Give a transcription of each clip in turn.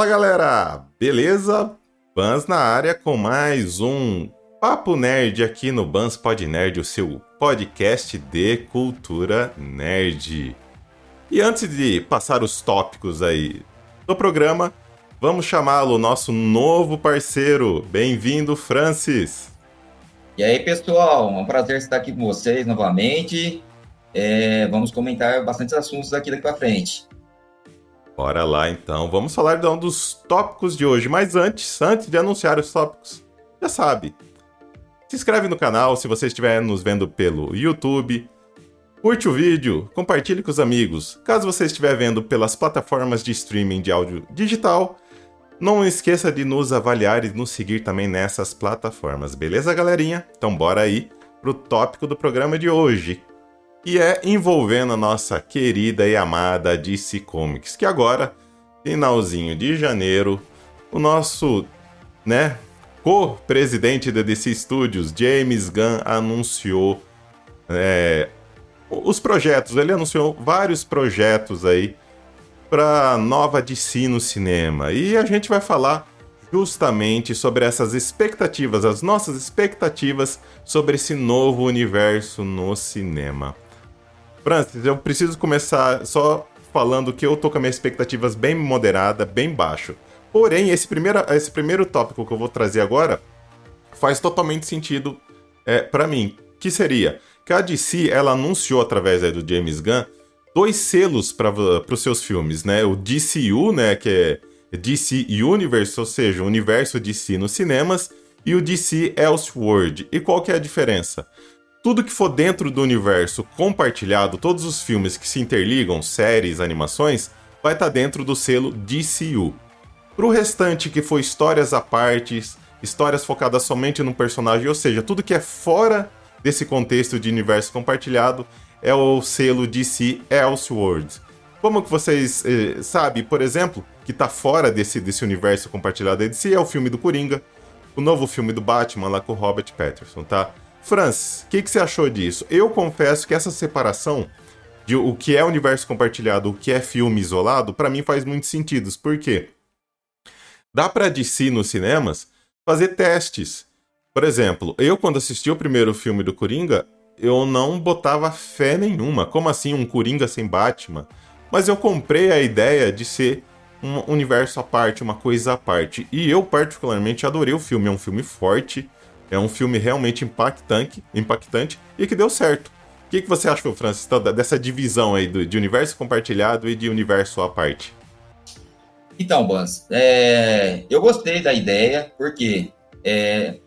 Fala galera, beleza? Bans na área com mais um Papo Nerd aqui no Bans Pod Nerd, o seu podcast de cultura nerd. E antes de passar os tópicos aí do programa, vamos chamá-lo, nosso novo parceiro. Bem-vindo, Francis. E aí, pessoal, é um prazer estar aqui com vocês novamente. É, vamos comentar bastante assuntos aqui daqui para frente. Bora lá então, vamos falar de um dos tópicos de hoje. Mas antes, antes de anunciar os tópicos, já sabe, se inscreve no canal se você estiver nos vendo pelo YouTube. Curte o vídeo, compartilhe com os amigos. Caso você estiver vendo pelas plataformas de streaming de áudio digital, não esqueça de nos avaliar e nos seguir também nessas plataformas, beleza, galerinha? Então bora aí pro tópico do programa de hoje, e é envolvendo a nossa querida e amada DC Comics, que agora, finalzinho de janeiro, o nosso, né, co-presidente da DC Studios, James Gunn, anunciou é, os projetos. Ele anunciou vários projetos aí para nova DC no cinema. E a gente vai falar justamente sobre essas expectativas, as nossas expectativas sobre esse novo universo no cinema. Francis, eu preciso começar só falando que eu tô com as minhas expectativas bem moderada, bem baixo. Porém, esse primeiro, esse primeiro tópico que eu vou trazer agora faz totalmente sentido é, para mim. Que seria que a DC ela anunciou através aí, do James Gunn dois selos para os seus filmes, né? O DCU, né, que é DC Universe, ou seja, o universo DC nos cinemas, e o DC Elseworld. E qual que é a diferença? Tudo que for dentro do universo compartilhado, todos os filmes que se interligam, séries, animações, vai estar tá dentro do selo DCU. Para o restante que for histórias à parte, histórias focadas somente no personagem, ou seja, tudo que é fora desse contexto de universo compartilhado, é o selo DC Elseworlds. Como que vocês eh, sabem, por exemplo, que está fora desse, desse universo compartilhado da DC é o filme do Coringa, o novo filme do Batman lá com o Robert Pattinson, tá? Francis, o que, que você achou disso? Eu confesso que essa separação de o que é universo compartilhado, o que é filme isolado, para mim faz muito sentido. Por quê? Dá para DC nos cinemas fazer testes. Por exemplo, eu quando assisti o primeiro filme do Coringa, eu não botava fé nenhuma. Como assim um Coringa sem Batman? Mas eu comprei a ideia de ser um universo à parte, uma coisa à parte. E eu particularmente adorei o filme, é um filme forte é um filme realmente impactante, impactante e que deu certo. O que, que você achou, Francis, dessa divisão aí de universo compartilhado e de universo à parte? Então, Bans, é, eu gostei da ideia, porque é,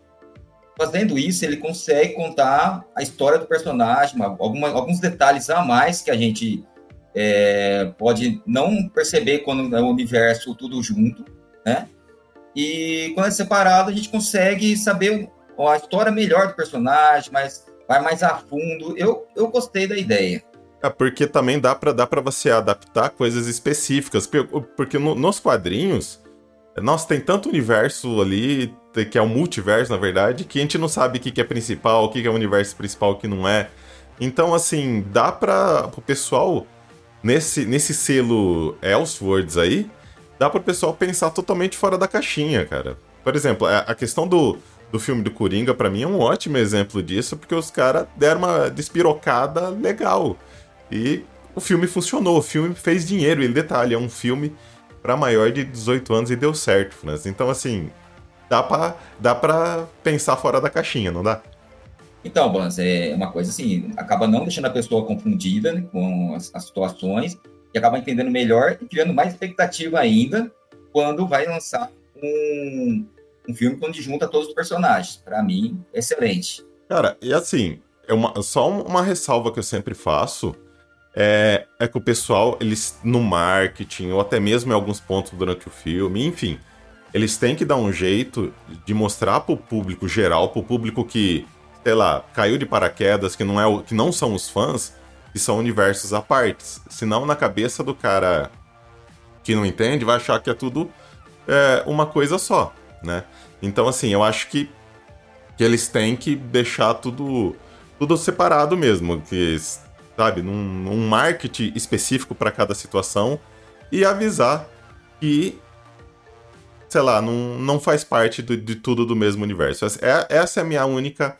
fazendo isso, ele consegue contar a história do personagem, alguma, alguns detalhes a mais que a gente é, pode não perceber quando é o universo tudo junto, né? E quando é separado, a gente consegue saber a história melhor do personagem, mas vai mais a fundo. Eu, eu gostei da ideia. É porque também dá para dá pra você adaptar coisas específicas. Porque no, nos quadrinhos, nossa, tem tanto universo ali, que é um multiverso, na verdade, que a gente não sabe o que, que é principal, o que, que é o universo principal, o que não é. Então, assim, dá para o pessoal, nesse, nesse selo Elseworlds aí, dá para o pessoal pensar totalmente fora da caixinha, cara. Por exemplo, a questão do, do filme do Coringa, para mim, é um ótimo exemplo disso, porque os caras deram uma despirocada legal. E o filme funcionou, o filme fez dinheiro. E detalhe, é um filme para maior de 18 anos e deu certo, Franz. Então, assim, dá pra, dá pra pensar fora da caixinha, não dá? Então, Bans, é uma coisa assim, acaba não deixando a pessoa confundida né, com as, as situações e acaba entendendo melhor e criando mais expectativa ainda quando vai lançar um, um filme onde junta todos os personagens. Para mim, excelente. Cara, e assim, é uma, só uma ressalva que eu sempre faço é, é que o pessoal, eles no marketing, ou até mesmo em alguns pontos durante o filme, enfim, eles têm que dar um jeito de mostrar pro público geral, pro público que, sei lá, caiu de paraquedas, que não, é o, que não são os fãs, que são universos à parte. Senão, na cabeça do cara que não entende, vai achar que é tudo é, uma coisa só né? Então, assim, eu acho que, que eles têm que deixar tudo, tudo separado mesmo, que, sabe, num, num marketing específico para cada situação e avisar que sei lá, não, não faz parte do, de tudo do mesmo universo. É, essa é a minha única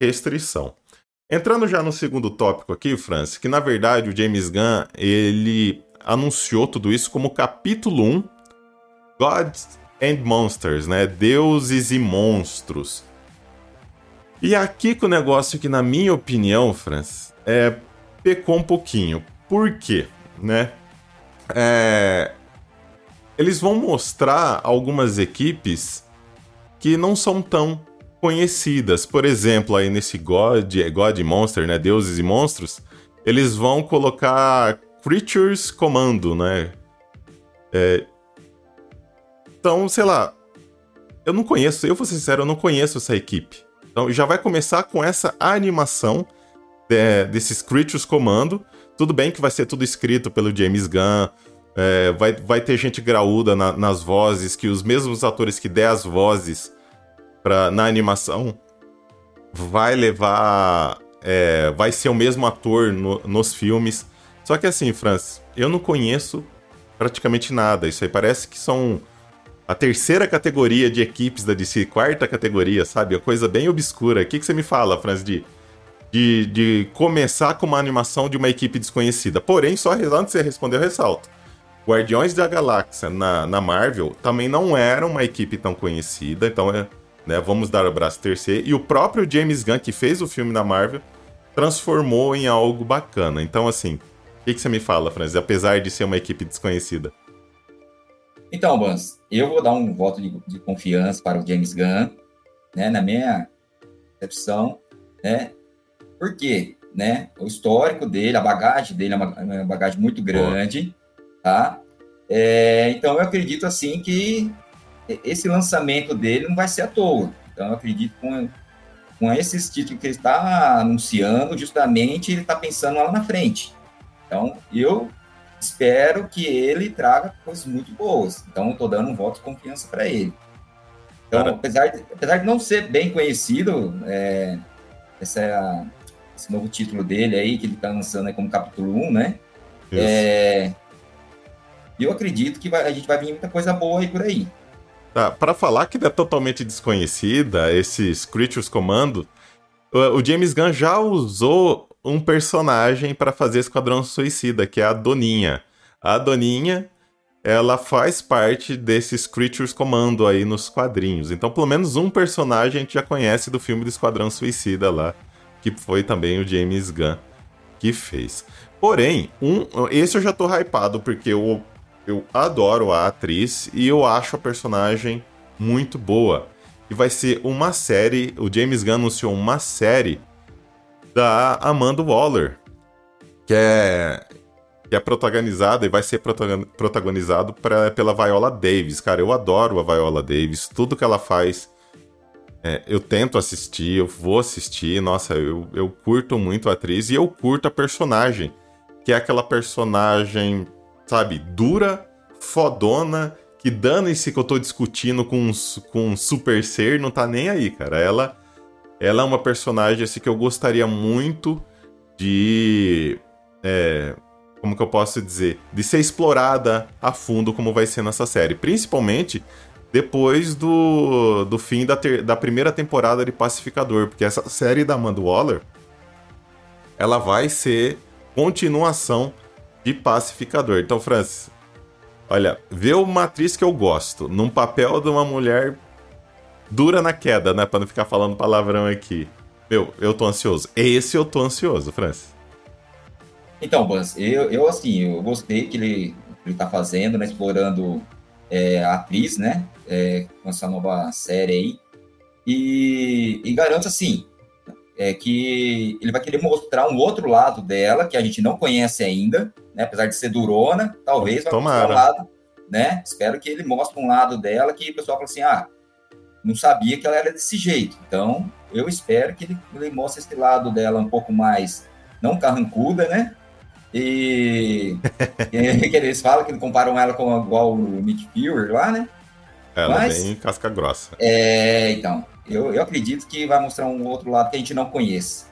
restrição. Entrando já no segundo tópico aqui, Francis, que na verdade o James Gunn, ele anunciou tudo isso como capítulo 1, Gods and Monsters, né? Deuses e monstros. E aqui que o negócio que, na minha opinião, Francis, é, pecou um pouquinho. Por quê? Né? É, eles vão mostrar algumas equipes que não são tão conhecidas. Por exemplo, aí nesse God, God Monster, né, Deuses e Monstros, eles vão colocar Creatures Commando, né? É... Então, sei lá, eu não conheço, eu vou ser sincero, eu não conheço essa equipe. Então já vai começar com essa animação de, desses Creatures Comando. Tudo bem que vai ser tudo escrito pelo James Gunn, é, vai, vai ter gente graúda na, nas vozes, que os mesmos atores que der as vozes pra, na animação vai levar. É, vai ser o mesmo ator no, nos filmes. Só que assim, Francis, eu não conheço praticamente nada. Isso aí parece que são a terceira categoria de equipes da DC, quarta categoria, sabe? A coisa bem obscura. O que, que você me fala, Francis, de, de, de começar com uma animação de uma equipe desconhecida? Porém, só antes de você responder, eu ressalto. Guardiões da Galáxia na, na Marvel também não era uma equipe tão conhecida, então é, né, vamos dar o braço terceiro. E o próprio James Gunn, que fez o filme na Marvel, transformou em algo bacana. Então, assim, o que, que, você me fala, Francis, apesar de ser uma equipe desconhecida? Então, Bans, eu vou dar um voto de, de confiança para o James Gunn, né, na minha percepção, né? Por quê? Né? O histórico dele, a bagagem dele é uma, é uma bagagem muito grande. Tá? É, então eu acredito assim que esse lançamento dele não vai ser à toa. Então eu acredito com com esses títulos que ele está anunciando, justamente ele está pensando lá na frente. Então eu espero que ele traga coisas muito boas. Então estou dando um voto de confiança para ele. Então, apesar de, apesar de não ser bem conhecido, é, essa, esse novo título dele aí, que ele está lançando como capítulo 1, né? É, eu acredito que vai, a gente vai vir muita coisa boa aí por aí. Tá, para falar que é totalmente desconhecida, esses Creatures Commando, o James Gunn já usou um personagem para fazer Esquadrão Suicida, que é a Doninha. A Doninha, ela faz parte desses Creatures Commando aí nos quadrinhos. Então, pelo menos um personagem a gente já conhece do filme do Esquadrão Suicida lá, que foi também o James Gunn que fez. Porém, um, esse eu já tô hypado, porque o eu adoro a atriz e eu acho a personagem muito boa. E vai ser uma série, o James Gunn anunciou uma série da Amanda Waller, que é que é protagonizada e vai ser protagonizado pra, pela Viola Davis. Cara, eu adoro a Viola Davis, tudo que ela faz. É, eu tento assistir, eu vou assistir. Nossa, eu, eu curto muito a atriz e eu curto a personagem, que é aquela personagem sabe, dura, fodona, que dane-se que eu tô discutindo com um, com um super ser, não tá nem aí, cara. Ela, ela é uma personagem assim, que eu gostaria muito de. É, como que eu posso dizer? De ser explorada a fundo, como vai ser nessa série. Principalmente depois do, do fim da, ter, da primeira temporada de Pacificador, porque essa série da Amanda Waller ela vai ser continuação de pacificador. Então, Francis, olha, vê uma atriz que eu gosto num papel de uma mulher dura na queda, né? Pra não ficar falando palavrão aqui. Meu, eu tô ansioso. Esse eu tô ansioso, Francis. Então, Bans, eu, eu assim, eu gostei que ele, ele tá fazendo, né? Explorando é, a atriz, né? É, com essa nova série aí. E, e garanto, assim, é que ele vai querer mostrar um outro lado dela, que a gente não conhece ainda, né? Apesar de ser durona, talvez vai mostrar um lado, né? Espero que ele mostre um lado dela que o pessoal fala assim, ah, não sabia que ela era desse jeito. Então, eu espero que ele, ele mostre esse lado dela um pouco mais, não carrancuda, né? E que eles falam que comparam ela com igual o Nick Fury lá, né? Ela Mas, é bem casca grossa. É, então, eu, eu acredito que vai mostrar um outro lado que a gente não conhece.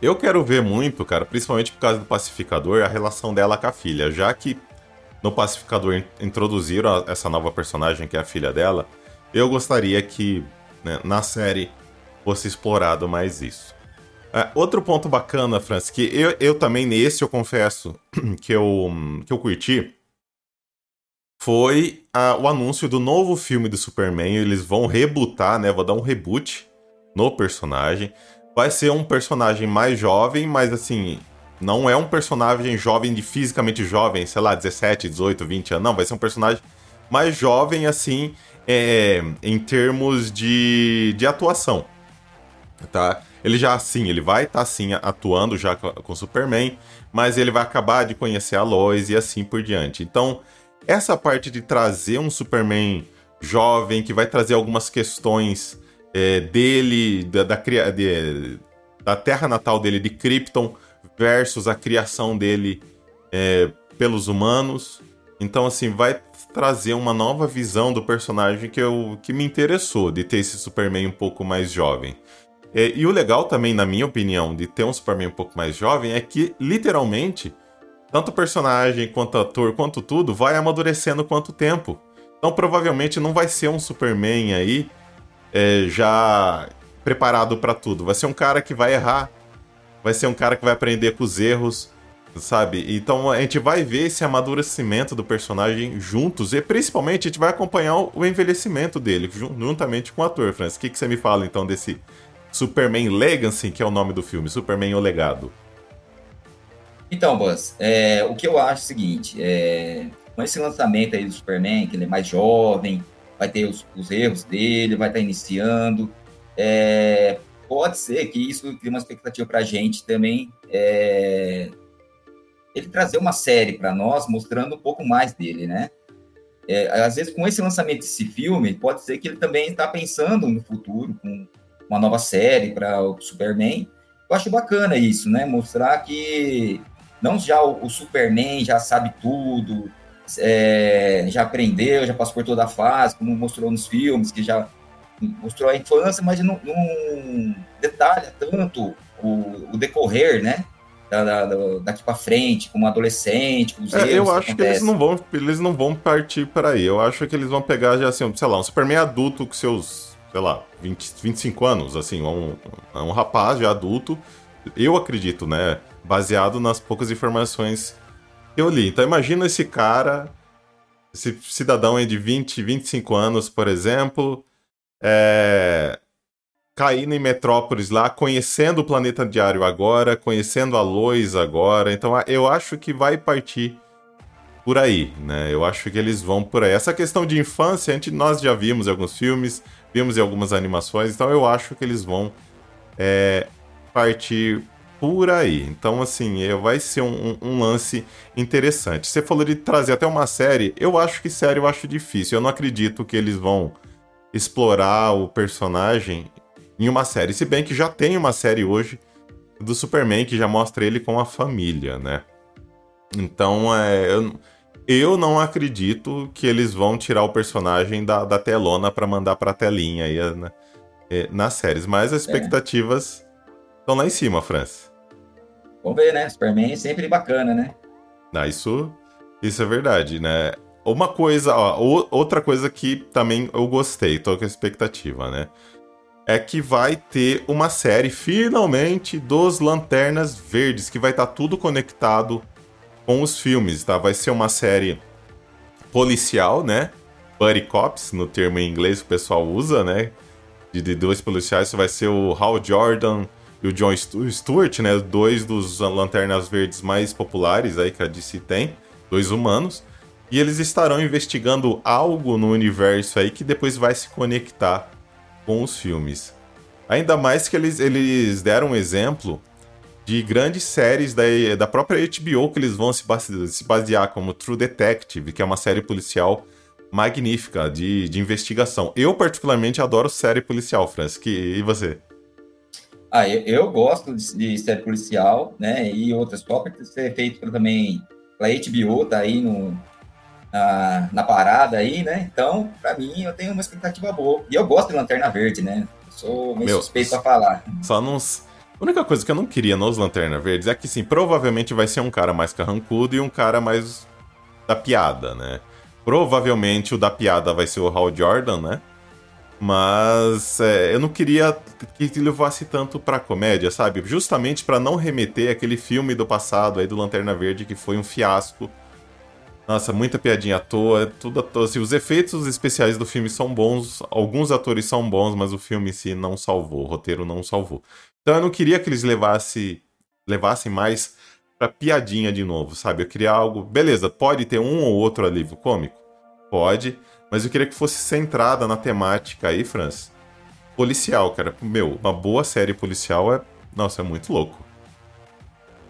Eu quero ver muito, cara, principalmente por causa do pacificador, a relação dela com a filha, já que no Pacificador introduziram essa nova personagem que é a filha dela, eu gostaria que né, na série fosse explorado mais isso. É, outro ponto bacana, Francis, que eu, eu também nesse eu confesso que eu, que eu curti, foi o anúncio do novo filme do Superman. Eles vão rebootar, né? Vou dar um reboot no personagem. Vai ser um personagem mais jovem, mas assim, não é um personagem jovem de fisicamente jovem, sei lá, 17, 18, 20 anos. Não, vai ser um personagem mais jovem, assim, é, em termos de, de atuação. Tá? Ele já, sim, ele vai estar, tá, sim, atuando já com, Superman, mas ele vai acabar de conhecer a Lois e assim por diante. Então, essa parte de trazer um Superman jovem, que vai trazer algumas questões é, dele, da, da, de, da terra natal dele, de Krypton, versus a criação dele é, pelos humanos. Então, assim, vai trazer uma nova visão do personagem que, eu, que me interessou, de ter esse Superman um pouco mais jovem. É, e o legal também, na minha opinião, de ter um Superman um pouco mais jovem é que, literalmente, tanto o personagem, quanto ator, quanto tudo, vai amadurecendo quanto tempo. Então provavelmente não vai ser um Superman aí é, já preparado para tudo. Vai ser um cara que vai errar. Vai ser um cara que vai aprender com os erros, sabe? Então a gente vai ver esse amadurecimento do personagem juntos e principalmente a gente vai acompanhar o envelhecimento dele juntamente com o ator, Francis. O que, que você me fala então desse Superman Legacy, que é o nome do filme, Superman o Legado? Então, Buzz, é, o que eu acho é o seguinte, é, com esse lançamento aí do Superman, que ele é mais jovem, vai ter os, os erros dele, vai estar iniciando, é, pode ser que isso crie uma expectativa para a gente também, é, ele trazer uma série para nós mostrando um pouco mais dele, né? É, às vezes, com esse lançamento desse filme, pode ser que ele também está pensando no futuro, com uma nova série para o Superman. Eu acho bacana isso, né? Mostrar que não já o, o Superman já sabe tudo, é, já aprendeu, já passou por toda a fase, como mostrou nos filmes, que já mostrou a infância, mas não, não detalha tanto o, o decorrer, né? Da, da, daqui para frente, como adolescente, os é, Eu acho que, que eles não vão, eles não vão partir para aí. Eu acho que eles vão pegar já assim, sei lá, um Superman adulto com seus, sei lá, 20, 25 anos, assim, um, um rapaz já adulto. Eu acredito, né? baseado nas poucas informações que eu li. Então imagina esse cara, esse cidadão aí de 20, 25 anos, por exemplo, é... caindo em Metrópolis lá, conhecendo o planeta diário agora, conhecendo a Lois agora. Então eu acho que vai partir por aí, né? Eu acho que eles vão por aí. Essa questão de infância, a gente, nós já vimos em alguns filmes, vimos em algumas animações, então eu acho que eles vão é, partir por aí. Então, assim, é, vai ser um, um, lance interessante. Você falou de trazer até uma série. Eu acho que série eu acho difícil. Eu não acredito que eles vão explorar o personagem em uma série. Se bem que já tem uma série hoje do Superman que já mostra ele com a família, né? Então, é, eu, eu não acredito que eles vão tirar o personagem da, da telona para mandar pra telinha aí, né? É, nas séries. Mas as é. expectativas estão lá em cima, França. Vamos ver, né? Superman é sempre bacana, né? Ah, isso, isso é verdade, né? Uma coisa, ó, outra coisa que também eu gostei, tô com a expectativa, né? É que vai ter uma série, finalmente, dos Lanternas Verdes, que vai estar tá tudo conectado com os filmes, tá? Vai ser uma série policial, né? Buddy Cops, no termo em inglês que o pessoal usa, né? De, de dois policiais, vai ser o Hal Jordan e o John Stewart, né? Dois dos Lanternas Verdes mais populares aí que a DC tem, dois humanos. E eles estarão investigando algo no universo aí que depois vai se conectar com os filmes. Ainda mais que eles, eles deram um exemplo de grandes séries da, da própria HBO que eles vão se basear, se basear, como True Detective, que é uma série policial magnífica de, de investigação. Eu, particularmente, adoro série policial, Francis. Que, e você? Ah, eu, eu gosto de, de, série policial, né? E outras tópicos ser feito também pela HBO, tá aí no, na, na, parada aí, né? Então, para mim, eu tenho uma expectativa boa. E eu gosto de Lanterna Verde, né? Eu sou meio Meu, suspeito pra falar. Só não. A única coisa que eu não queria nos Lanterna Verdes é que, sim, provavelmente vai ser um cara mais carrancudo e um cara mais da piada, né? Provavelmente o da piada vai ser o Hal Jordan, né? Mas é, eu não queria que levasse tanto pra comédia, sabe? Justamente para não remeter aquele filme do passado aí do Lanterna Verde que foi um fiasco. Nossa, muita piadinha à toa, tudo à toa. Assim, os efeitos especiais do filme são bons, alguns atores são bons, mas o filme em si não salvou, o roteiro não salvou. Então eu não queria que eles levasse, levassem mais pra piadinha de novo, sabe? Eu queria algo. Beleza, pode ter um ou outro alívio cômico? Pode mas eu queria que fosse centrada na temática aí, Franz. Policial, cara. Meu, uma boa série policial é. Nossa, é muito louco.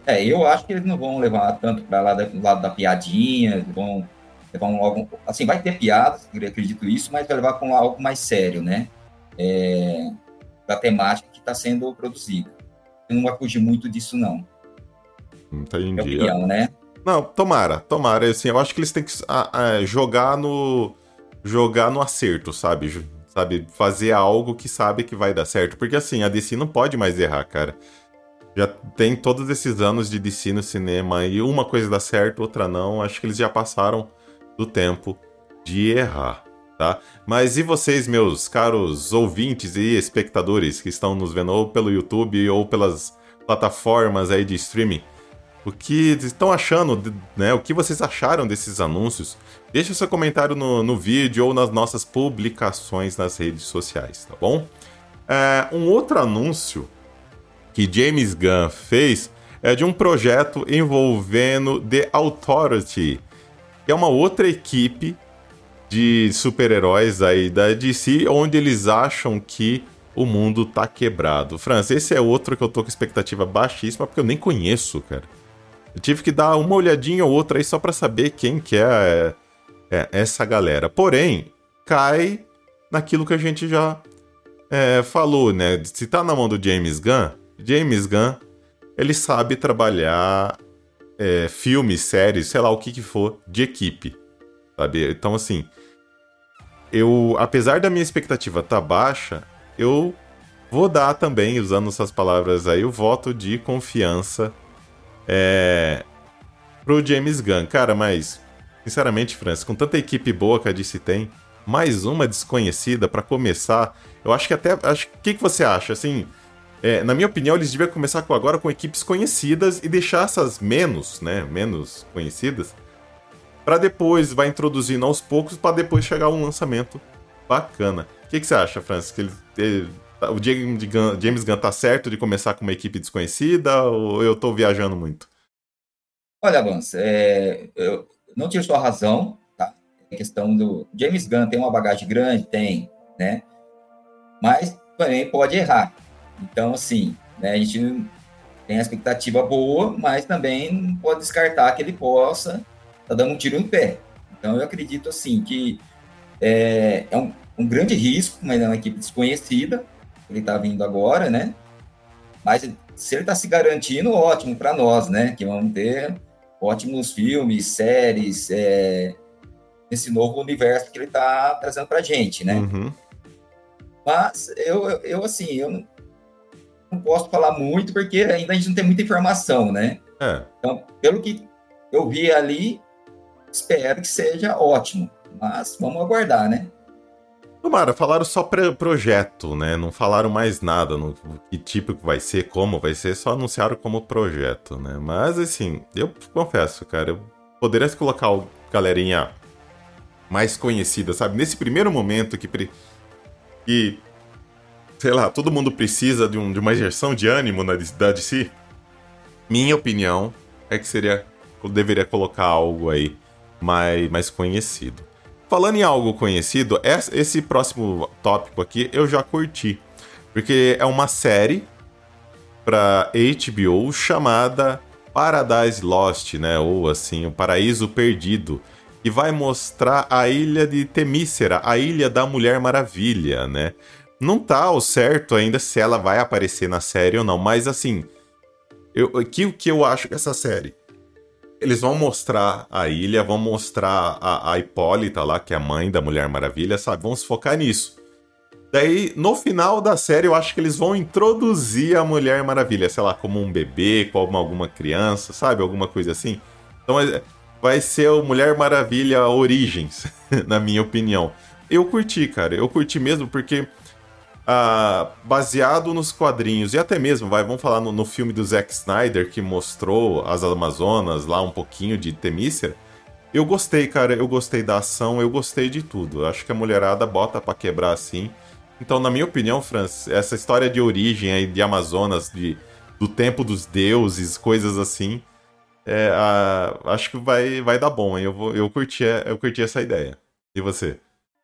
É, eu acho que eles não vão levar tanto para lá do lado da piadinha, vão levar um, algo. Assim, vai ter piadas, eu acredito isso, mas vai levar com algo mais sério, né? É, da temática que está sendo produzida. Não vai fugir muito disso, não. Entendi. Minha opinião, né? Não, tomara, tomara. Assim, eu acho que eles têm que a, a, jogar no jogar no acerto, sabe? Sabe, fazer algo que sabe que vai dar certo. Porque assim, a DC não pode mais errar, cara. Já tem todos esses anos de DC no cinema e uma coisa dá certo, outra não. Acho que eles já passaram do tempo de errar, tá? Mas e vocês, meus caros ouvintes e espectadores que estão nos vendo ou pelo YouTube ou pelas plataformas aí de streaming? O que estão achando, né? O que vocês acharam desses anúncios? Deixe seu comentário no, no vídeo ou nas nossas publicações nas redes sociais, tá bom? É, um outro anúncio que James Gunn fez é de um projeto envolvendo The Authority, que é uma outra equipe de super-heróis aí da DC, onde eles acham que o mundo tá quebrado. Franz, esse é outro que eu tô com expectativa baixíssima, porque eu nem conheço, cara. Eu tive que dar uma olhadinha ou outra aí só para saber quem que é, é, essa galera. Porém, cai naquilo que a gente já é, falou, né? Se tá na mão do James Gunn, James Gunn, ele sabe trabalhar é, filmes, séries, sei lá o que que for, de equipe, sabe? Então, assim, eu, apesar da minha expectativa tá baixa, eu vou dar também, usando essas palavras aí, o voto de confiança é, pro James Gunn. Cara, mas, sinceramente, Francis, com tanta equipe boa que a DC tem, mais uma desconhecida para começar, eu acho que até. Acho, o que, que você acha? Assim, é, na minha opinião, eles deviam começar com, agora com equipes conhecidas e deixar essas menos, né? Menos conhecidas. para depois vai introduzindo aos poucos para depois chegar um lançamento bacana. O que, que você acha, Francis? Que ele, ele o James Gunn, Gunn tá certo de começar com uma equipe desconhecida ou eu tô viajando muito? Olha, Vance, é, eu não tiro sua razão, tá? A questão do James Gunn tem uma bagagem grande, tem, né? Mas também pode errar. Então, assim, né, a gente tem a expectativa boa, mas também não pode descartar que ele possa estar tá dando um tiro no pé. Então, eu acredito, assim, que é, é um, um grande risco, mas é uma equipe desconhecida, ele está vindo agora, né? Mas se ele está se garantindo, ótimo para nós, né? Que vamos ter ótimos filmes, séries, é, nesse novo universo que ele está trazendo para gente, né? Uhum. Mas eu, eu, assim, eu não, posso falar muito porque ainda a gente não tem muita informação, né? É. Então, pelo que eu vi ali, espero que seja ótimo. Mas vamos aguardar, né? Tomara, falaram só projeto, né? Não falaram mais nada no que tipo que vai ser, como vai ser, só anunciaram como projeto, né? Mas assim, eu confesso, cara, eu poderia colocar o galerinha mais conhecida, sabe? Nesse primeiro momento que, que sei lá, todo mundo precisa de, um, de uma injeção de ânimo na da DC. Minha opinião é que seria eu deveria colocar algo aí mais, mais conhecido. Falando em algo conhecido, esse próximo tópico aqui eu já curti. Porque é uma série para HBO chamada Paradise Lost, né? Ou assim, o Paraíso Perdido. E vai mostrar a ilha de Temícera, a ilha da Mulher Maravilha, né? Não tá ao certo ainda se ela vai aparecer na série ou não, mas assim, eu, que, que eu acho dessa série? Eles vão mostrar a ilha, vão mostrar a, a Hipólita lá, que é a mãe da Mulher Maravilha, sabe? Vamos focar nisso. Daí, no final da série, eu acho que eles vão introduzir a Mulher Maravilha, sei lá, como um bebê, como alguma criança, sabe? Alguma coisa assim. Então, é, vai ser o Mulher Maravilha Origens, na minha opinião. Eu curti, cara. Eu curti mesmo porque ah, baseado nos quadrinhos e até mesmo, vai, vamos falar no, no, filme do Zack Snyder que mostrou as Amazonas lá um pouquinho de Temícera. Eu gostei, cara. Eu gostei da ação, eu gostei de tudo. Acho que a mulherada bota para quebrar assim. Então, na minha opinião, Franz, essa história de origem aí de Amazonas, de, do tempo dos deuses, coisas assim, é, a, acho que vai, vai dar bom. Eu, vou, eu, curti, eu curti essa ideia. E você?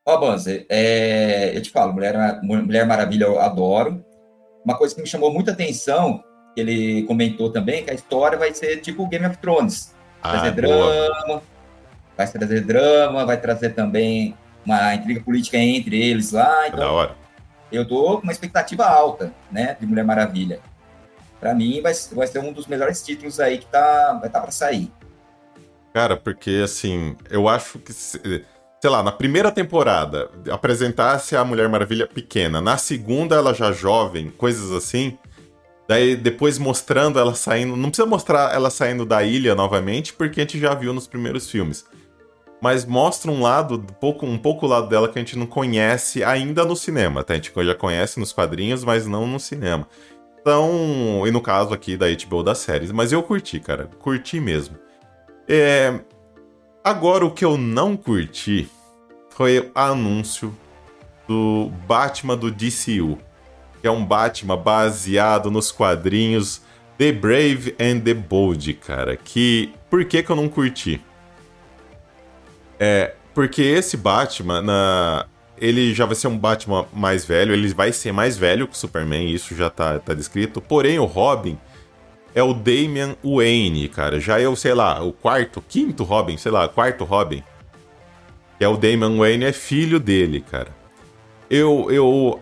Ó, oh, Banzer, é, eu te falo, Mulher, Mulher Maravilha eu adoro. Uma coisa que me chamou muita atenção, que ele comentou também, que a história vai ser tipo Game of Thrones. Vai trazer ah, drama, vai trazer drama, vai trazer também uma intriga política entre eles lá. Então, da hora. Eu tô com uma expectativa alta, né, de Mulher Maravilha. Para mim, vai, vai ser um dos melhores títulos aí que tá, vai estar tá para sair. Cara, porque assim, eu acho que, sei lá, na primeira temporada apresentasse a Mulher Maravilha pequena, na segunda ela já jovem, coisas assim. Daí depois mostrando ela saindo. Não precisa mostrar ela saindo da ilha novamente, porque a gente já viu nos primeiros filmes mas mostra um lado, um pouco, um pouco o lado dela que a gente não conhece ainda no cinema, tá? A gente já conhece nos quadrinhos, mas não no cinema. Então, e no caso aqui da HBO das séries, mas eu curti, cara, curti mesmo. É... Agora, o que eu não curti foi o anúncio do Batman do DCU, que é um Batman baseado nos quadrinhos The Brave and the Bold, cara. Que por que que eu não curti? É, porque esse Batman, na... ele já vai ser um Batman mais velho, ele vai ser mais velho que o Superman, isso já tá, tá descrito. Porém, o Robin é o Damian Wayne, cara. Já é o, sei lá, o quarto, quinto Robin, sei lá, quarto Robin. Que é o Damian Wayne, é filho dele, cara. Eu, eu,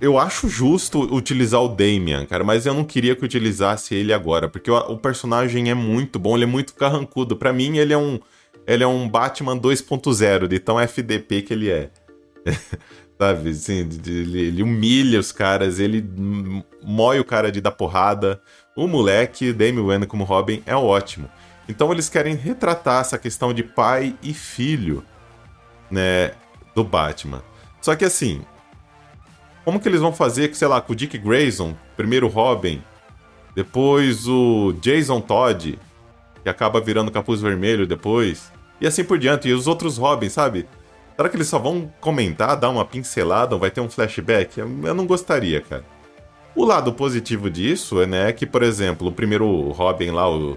eu acho justo utilizar o Damian, cara, mas eu não queria que utilizasse ele agora, porque o, o personagem é muito bom, ele é muito carrancudo. Para mim, ele é um ele é um Batman 2.0, de tão FDP que ele é. Sabe, assim, ele, ele, humilha os caras, ele mói o cara de dar porrada. O moleque, Damian Wayne como Robin, é ótimo. Então eles querem retratar essa questão de pai e filho, né, do Batman. Só que assim, como que eles vão fazer, sei lá, com o Dick Grayson, primeiro Robin, depois o Jason Todd, que acaba virando capuz vermelho depois, e assim por diante. E os outros Robins, sabe? Será que eles só vão comentar, dar uma pincelada, ou vai ter um flashback? Eu não gostaria, cara. O lado positivo disso é, né, que, por exemplo, o primeiro Robin lá, o,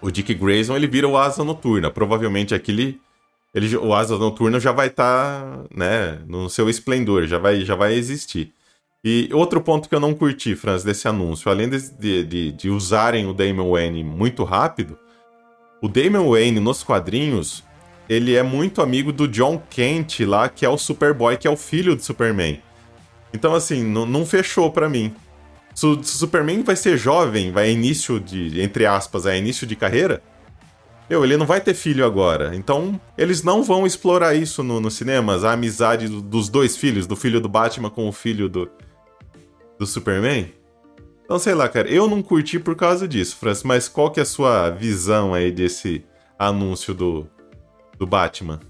o Dick Grayson, ele vira o Asa Noturna. Provavelmente aquele. Ele, o Asa Noturna já vai estar, tá, né, no seu esplendor, já vai, já vai existir. E outro ponto que eu não curti, Franz, desse anúncio, além de, de, de usarem o Damon Wayne muito rápido, o Damian Wayne nos quadrinhos, ele é muito amigo do John Kent lá, que é o Superboy, que é o filho do Superman. Então, assim, não fechou para mim. Se o Superman vai ser jovem, vai início de, entre aspas, é início de carreira, meu, ele não vai ter filho agora. Então, eles não vão explorar isso no, nos cinemas, a amizade do, dos dois filhos, do filho do Batman com o filho do, do Superman. Então, sei lá, cara, eu não curti por causa disso, Francis, mas qual que é a sua visão aí desse anúncio do, do Batman?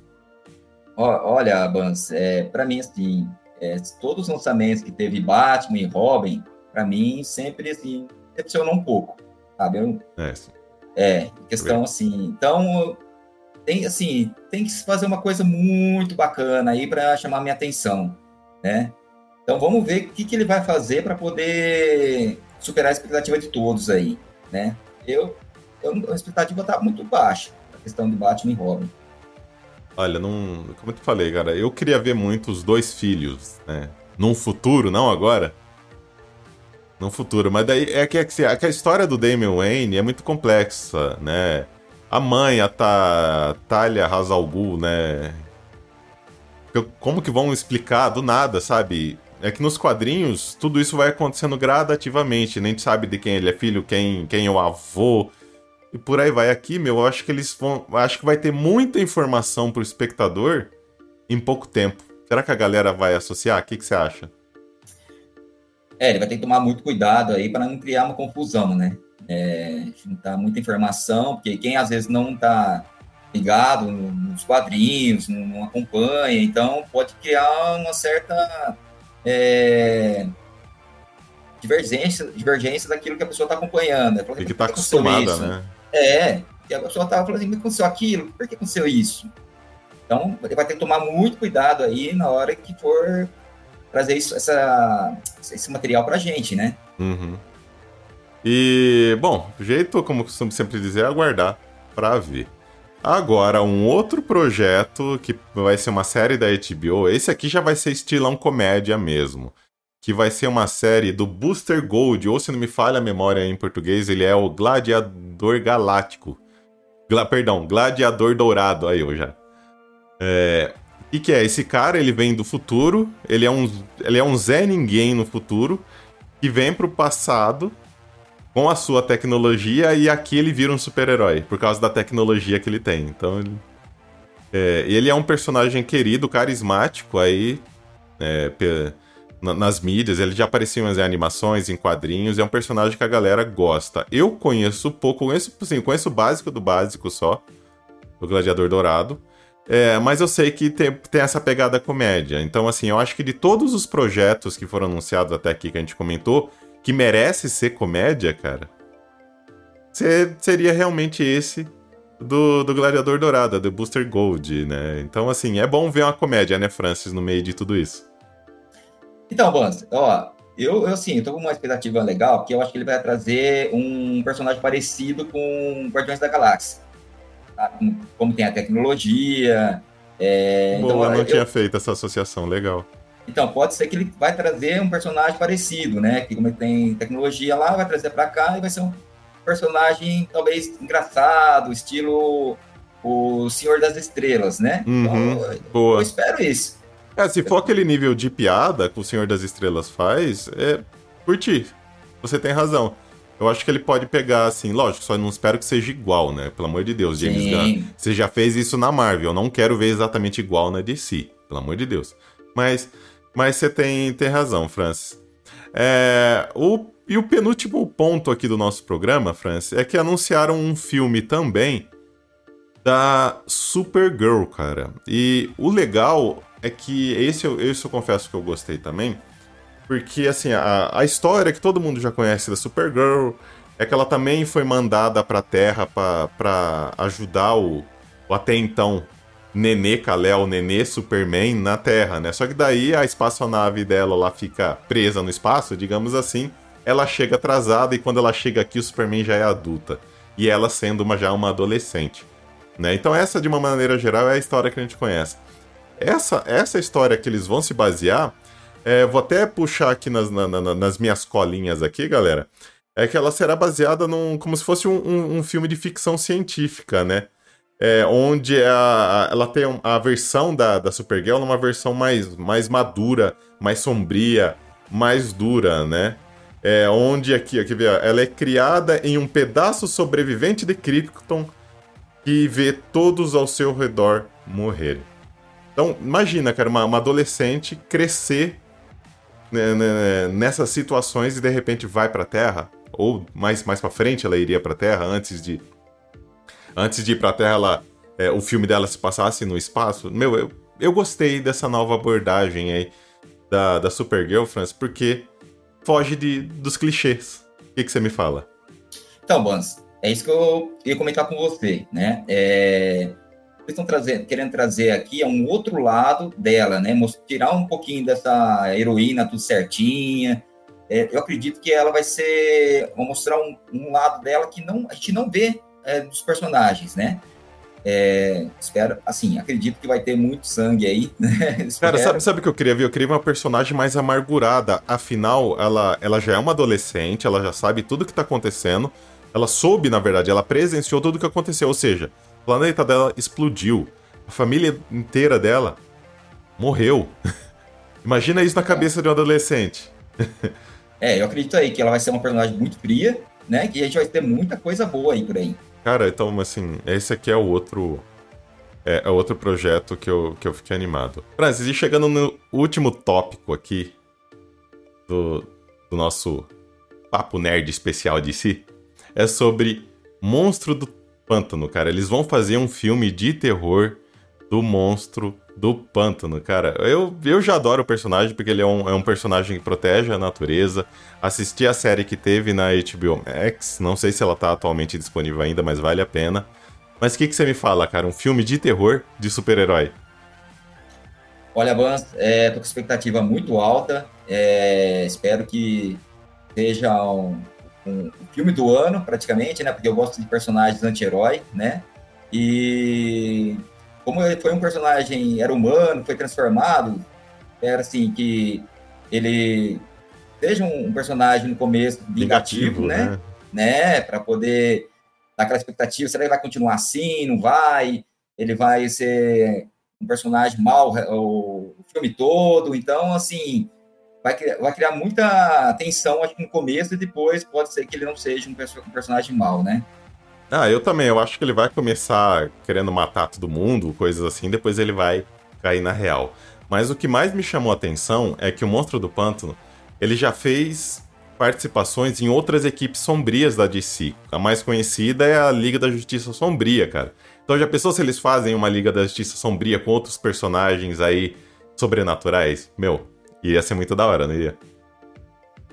Olha, Bans, é, para mim, assim, é, todos os lançamentos que teve Batman e Robin, para mim, sempre, assim, decepcionou um pouco, sabe? Eu, é, sim. é, questão, assim, então, tem, assim, tem que fazer uma coisa muito bacana aí para chamar minha atenção, né? Então, vamos ver o que, que ele vai fazer para poder superar a expectativa de todos aí, né? Eu, eu a expectativa tá muito baixa, a questão de Batman e Robin. Olha, não, como eu te falei, cara, eu queria ver muito os dois filhos, né? Num futuro, não agora. Num futuro, mas daí é que, é que, é que a história do Damian Wayne é muito complexa, né? A mãe, a Ta, Talia Hazal né? Como que vão explicar do nada, sabe? É que nos quadrinhos, tudo isso vai acontecendo gradativamente. Nem sabe de quem ele é filho, quem, quem é o avô. E por aí vai. Aqui, meu, eu acho que eles vão. Acho que vai ter muita informação pro espectador em pouco tempo. Será que a galera vai associar? O que, que você acha? É, ele vai ter que tomar muito cuidado aí para não criar uma confusão, né? é, juntar muita informação, porque quem às vezes não está ligado nos quadrinhos, não, não, acompanha, então pode criar uma certa é, divergência, divergência daquilo que a pessoa está acompanhando. E que está acostumada, né? É, e a pessoa estava falando assim, aconteceu aquilo, por que aconteceu isso? Então, ele vai ter que tomar muito cuidado aí na hora que for trazer isso, essa, esse material para a gente, né? Uhum. E, bom, jeito, como costumo sempre dizer, é aguardar para ver. Agora, um outro projeto que vai ser uma série da HBO, esse aqui já vai ser estilão comédia mesmo. Que vai ser uma série do Booster Gold, ou se não me falha a memória em português, ele é o Gladiador Galáctico. Gla, perdão, Gladiador Dourado, aí eu já. É, o que, que é? Esse cara, ele vem do futuro, ele é um, ele é um Zé Ninguém no futuro, que vem pro passado com a sua tecnologia e aqui ele vira um super-herói, por causa da tecnologia que ele tem. Então ele. É, ele é um personagem querido, carismático aí. É, nas mídias, ele já apareceu em animações, em quadrinhos, é um personagem que a galera gosta. Eu conheço pouco, conheço, assim, conheço o básico do básico só, do Gladiador Dourado. É, mas eu sei que tem, tem essa pegada comédia. Então, assim, eu acho que de todos os projetos que foram anunciados até aqui que a gente comentou, que merece ser comédia, cara, seria realmente esse do, do Gladiador Dourado, do Booster Gold, né? Então, assim, é bom ver uma comédia, né, Francis, no meio de tudo isso. Então, Bans, ó, eu, eu assim, eu tô com uma expectativa legal, porque eu acho que ele vai trazer um personagem parecido com Guardiões da Galáxia. Tá? Como tem a tecnologia. É, Boa, então, não eu, tinha feito essa associação, legal. Então, pode ser que ele vai trazer um personagem parecido, né? Que como ele tem tecnologia lá, vai trazer para cá e vai ser um personagem talvez engraçado, estilo o Senhor das Estrelas, né? Uhum, então, boa. eu espero isso. É, se for aquele nível de piada que o Senhor das Estrelas faz, é curtir. Você tem razão. Eu acho que ele pode pegar, assim, lógico, só não espero que seja igual, né? Pelo amor de Deus, James Sim. Gunn. Você já fez isso na Marvel, eu não quero ver exatamente igual na DC, pelo amor de Deus. Mas mas você tem, tem razão, Francis. É, o, e o penúltimo ponto aqui do nosso programa, Francis, é que anunciaram um filme também da Supergirl, cara. E o legal é que esse, esse eu confesso que eu gostei também. Porque, assim, a, a história que todo mundo já conhece da Supergirl é que ela também foi mandada pra Terra para ajudar o, o até então Nenê Kal-El, Nenê Superman na Terra, né? Só que daí a espaçonave dela lá fica presa no espaço, digamos assim. Ela chega atrasada e quando ela chega aqui o Superman já é adulta. E ela sendo uma, já uma adolescente. Né? Então essa, de uma maneira geral, é a história que a gente conhece. Essa, essa história que eles vão se basear, é, vou até puxar aqui nas, na, na, nas minhas colinhas aqui, galera, é que ela será baseada num, como se fosse um, um, um filme de ficção científica, né? é, onde a, ela tem a versão da, da Supergirl numa versão mais, mais madura, mais sombria, mais dura, né? É, onde aqui, aqui ela é criada em um pedaço sobrevivente de Krypton que vê todos ao seu redor morrerem. Então, imagina, cara, uma, uma adolescente crescer né, né, nessas situações e de repente vai para a Terra, ou mais, mais para frente ela iria para a Terra antes de antes de ir pra Terra, ela, é, o filme dela se passasse no espaço. Meu, eu, eu gostei dessa nova abordagem aí da, da Supergirl, Francis, porque foge de, dos clichês. O que, que você me fala? Então, Bans, é isso que eu ia comentar com você, né? É, estão trazendo, querendo trazer aqui é um outro lado dela, né? Tirar um pouquinho dessa heroína tudo certinha. É, eu acredito que ela vai ser, vai mostrar um, um, lado dela que não, a gente não vê é, dos personagens, né? É, espero, assim, acredito que vai ter muito sangue aí, né? Cara, sabe, sabe o que eu queria ver? Eu queria uma personagem mais amargurada. Afinal, ela, ela já é uma adolescente, ela já sabe tudo o que tá acontecendo. Ela soube, na verdade, ela presenciou tudo o que aconteceu. Ou seja, planeta dela explodiu. A família inteira dela morreu. Imagina isso na cabeça de um adolescente. é, eu acredito aí que ela vai ser uma personagem muito fria, né? Que a gente vai ter muita coisa boa aí por aí. Cara, então, assim, esse aqui é o outro. É, é outro projeto que eu, que eu fiquei animado. Francis, e chegando no último tópico aqui do, do nosso papo nerd especial de si, é sobre Monstro do Pântano, cara. Eles vão fazer um filme de terror do monstro do pântano, cara. Eu, eu já adoro o personagem porque ele é um, é um personagem que protege a natureza. Assisti a série que teve na HBO Max, não sei se ela tá atualmente disponível ainda, mas vale a pena. Mas o que, que você me fala, cara? Um filme de terror de super-herói? Olha, Bans, é, tô com expectativa muito alta. É, espero que seja um, um, filme do ano, praticamente, né? Porque eu gosto de personagens anti-herói, né? E como ele foi um personagem, era humano, foi transformado, era assim, que ele seja um personagem no começo vingativo, né? né? né? Para poder dar aquela expectativa, será que ele vai continuar assim, não vai? Ele vai ser um personagem mal o filme todo, então, assim, vai criar, vai criar muita tensão, acho no começo, e depois pode ser que ele não seja um, personagem mal, né? Ah, eu também. Eu acho que ele vai começar querendo matar todo mundo, coisas assim, depois ele vai cair na real. Mas o que mais me chamou a atenção é que o Monstro do Pântano, ele já fez participações em outras equipes sombrias da DC. A mais conhecida é a Liga da Justiça Sombria, cara. Então já pensou se eles fazem uma Liga da Justiça Sombria com outros personagens aí sobrenaturais? Meu, ia ser muito da hora, não ia?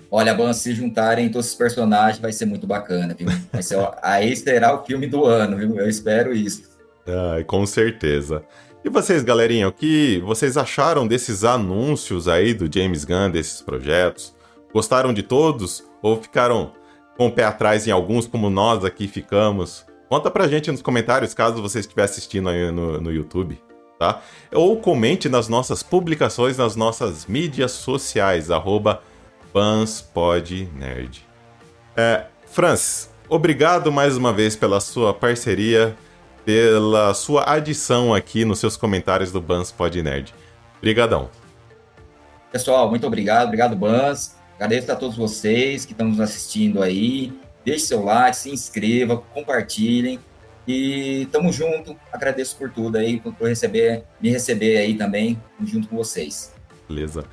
Olha, vamos se juntarem todos os personagens, vai ser muito bacana, viu? Vai ser, aí será o filme do ano, viu? Eu espero isso. Com certeza. E vocês, galerinha, o que vocês acharam desses anúncios aí do James Gunn, desses projetos? Gostaram de todos? Ou ficaram com o pé atrás em alguns, como nós aqui ficamos? Conta pra gente nos comentários, caso você estiver assistindo aí no, no YouTube, tá? Ou comente nas nossas publicações, nas nossas mídias sociais, arroba BansPodNerd. É, Francis, obrigado mais uma vez pela sua parceria, pela sua adição aqui nos seus comentários do Bans Pod Nerd. Obrigadão. Pessoal, muito obrigado, obrigado Bans. Agradeço a todos vocês que estão nos assistindo aí. Deixe seu like, se inscreva, compartilhem. E tamo junto. Agradeço por tudo aí, por receber, me receber aí também, junto com vocês. Beleza.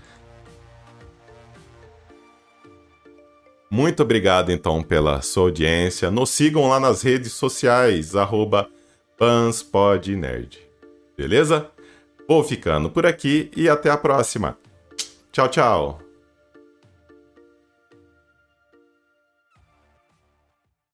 Muito obrigado, então, pela sua audiência. Nos sigam lá nas redes sociais, arroba PansPodNerd. Beleza? Vou ficando por aqui e até a próxima. Tchau, tchau.